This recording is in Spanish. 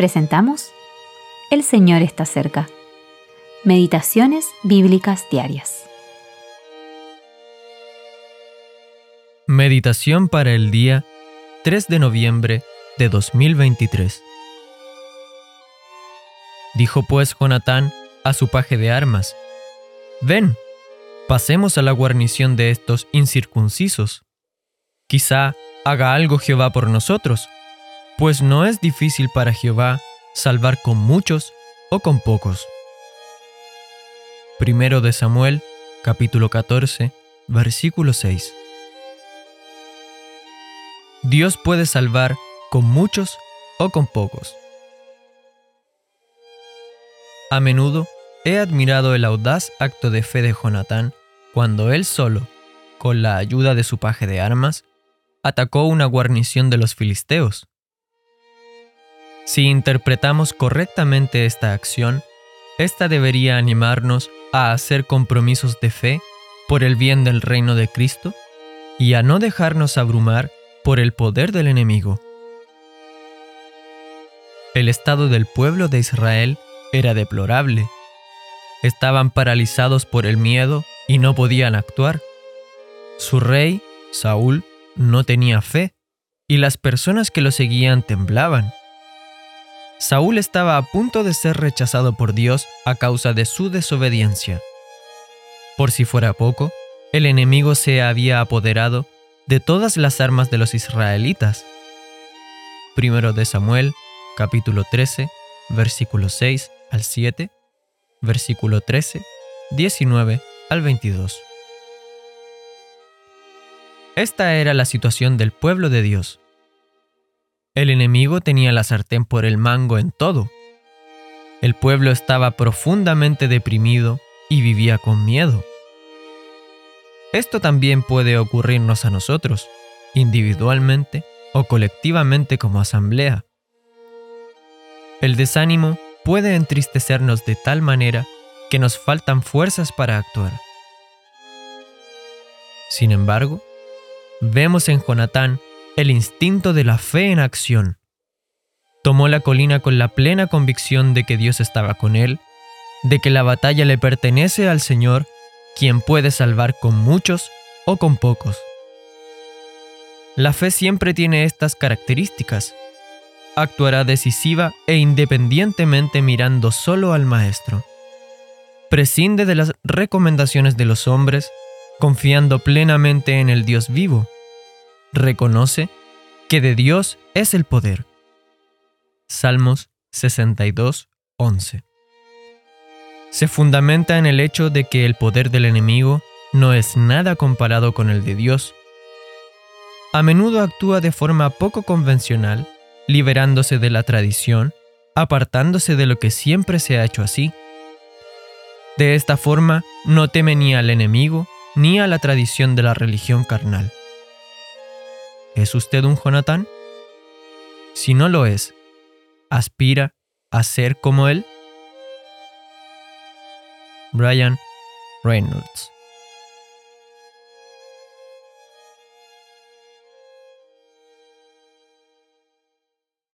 presentamos El Señor está cerca. Meditaciones Bíblicas Diarias. Meditación para el día 3 de noviembre de 2023. Dijo pues Jonatán a su paje de armas, Ven, pasemos a la guarnición de estos incircuncisos. Quizá haga algo Jehová por nosotros, pues no es difícil para Jehová salvar con muchos o con pocos. Primero de Samuel, capítulo 14, versículo 6. Dios puede salvar con muchos o con pocos. A menudo he admirado el audaz acto de fe de Jonatán cuando él solo, con la ayuda de su paje de armas, atacó una guarnición de los filisteos. Si interpretamos correctamente esta acción, esta debería animarnos a hacer compromisos de fe por el bien del reino de Cristo y a no dejarnos abrumar por el poder del enemigo. El estado del pueblo de Israel era deplorable. Estaban paralizados por el miedo y no podían actuar. Su rey, Saúl, no tenía fe y las personas que lo seguían temblaban. Saúl estaba a punto de ser rechazado por Dios a causa de su desobediencia. Por si fuera poco, el enemigo se había apoderado de todas las armas de los israelitas. Primero de Samuel, capítulo 13, versículo 6 al 7, versículo 13, 19 al 22. Esta era la situación del pueblo de Dios. El enemigo tenía la sartén por el mango en todo. El pueblo estaba profundamente deprimido y vivía con miedo. Esto también puede ocurrirnos a nosotros, individualmente o colectivamente como asamblea. El desánimo puede entristecernos de tal manera que nos faltan fuerzas para actuar. Sin embargo, vemos en Jonatán el instinto de la fe en acción. Tomó la colina con la plena convicción de que Dios estaba con él, de que la batalla le pertenece al Señor, quien puede salvar con muchos o con pocos. La fe siempre tiene estas características. Actuará decisiva e independientemente mirando solo al Maestro. Prescinde de las recomendaciones de los hombres confiando plenamente en el Dios vivo. Reconoce que de Dios es el poder. Salmos 62, 11. Se fundamenta en el hecho de que el poder del enemigo no es nada comparado con el de Dios. A menudo actúa de forma poco convencional, liberándose de la tradición, apartándose de lo que siempre se ha hecho así. De esta forma, no teme ni al enemigo ni a la tradición de la religión carnal. ¿Es usted un Jonatán? Si no lo es, ¿aspira a ser como él? Brian Reynolds